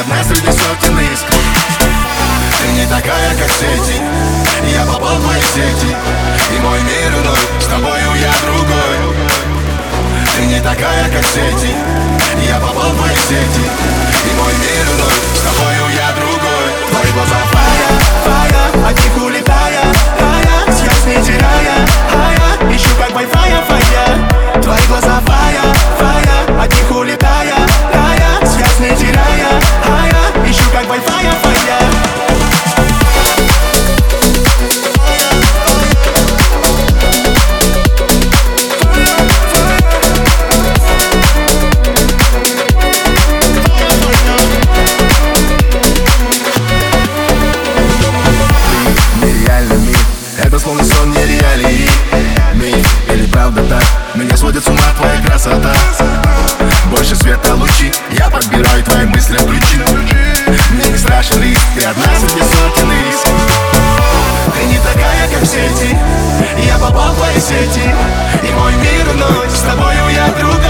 одна среди сотен искр Ты не такая, как все эти. Я попал в твои сети. И мой мир иной, с тобою я другой. Ты не такая, как все эти правда так. Меня сводит с ума твоя красота. Больше света лучи. Я подбираю твои мысли ключи Мне не страшен риск. Ты одна среди сотен риск Ты не такая, как все эти. Я попал в твои сети. И мой мир вновь С тобою я другой